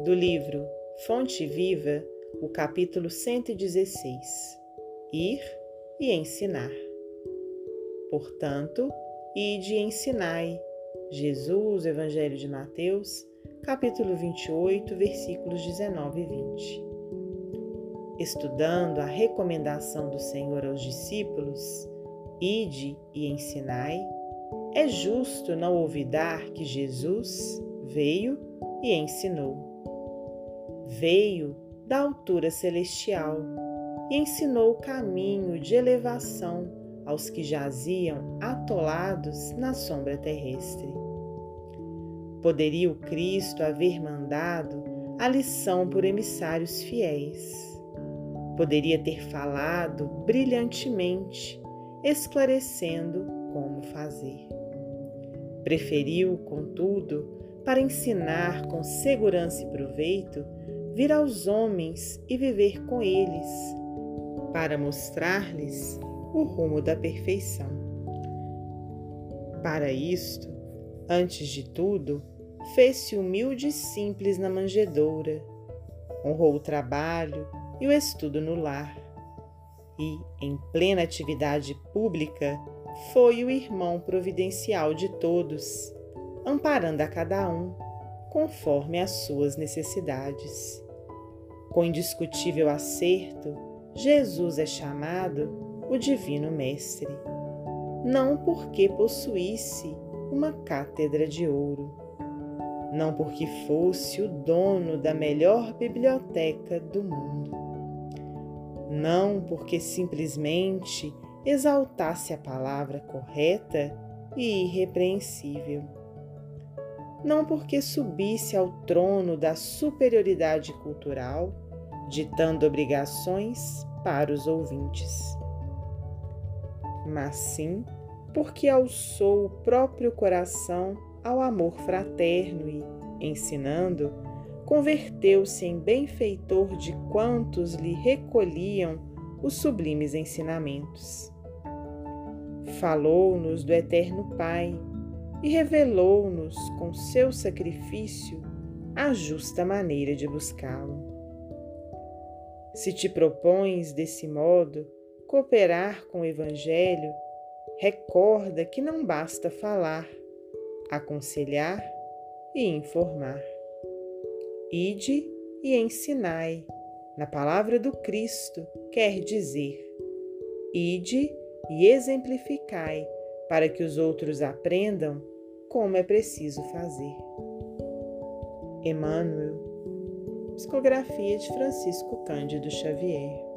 do livro Fonte Viva, o capítulo 116 Ir e ensinar. Portanto, ide e ensinai. Jesus, Evangelho de Mateus, capítulo 28, versículos 19 e 20. Estudando a recomendação do Senhor aos discípulos, ide e ensinai, é justo não olvidar que Jesus veio e ensinou. Veio da altura celestial e ensinou o caminho de elevação aos que jaziam atolados na sombra terrestre. Poderia o Cristo haver mandado a lição por emissários fiéis. Poderia ter falado brilhantemente, esclarecendo como fazer. Preferiu, contudo, para ensinar com segurança e proveito, vir aos homens e viver com eles, para mostrar-lhes o rumo da perfeição. Para isto, antes de tudo, fez-se humilde e simples na manjedoura, honrou o trabalho e o estudo no lar, e, em plena atividade pública, foi o irmão providencial de todos amparando a cada um conforme as suas necessidades. Com indiscutível acerto, Jesus é chamado o Divino Mestre, não porque possuísse uma cátedra de ouro, não porque fosse o dono da melhor biblioteca do mundo, não porque simplesmente exaltasse a palavra correta e irrepreensível não porque subisse ao trono da superioridade cultural, ditando obrigações para os ouvintes, mas sim porque alçou o próprio coração ao amor fraterno e, ensinando, converteu-se em benfeitor de quantos lhe recolhiam os sublimes ensinamentos. Falou-nos do Eterno Pai e revelou-nos com seu sacrifício a justa maneira de buscá-lo. Se te propões desse modo cooperar com o Evangelho, recorda que não basta falar, aconselhar e informar. Ide e ensinai. Na palavra do Cristo quer dizer: ide e exemplificai para que os outros aprendam como é preciso fazer. Emmanuel, psicografia de Francisco Cândido Xavier.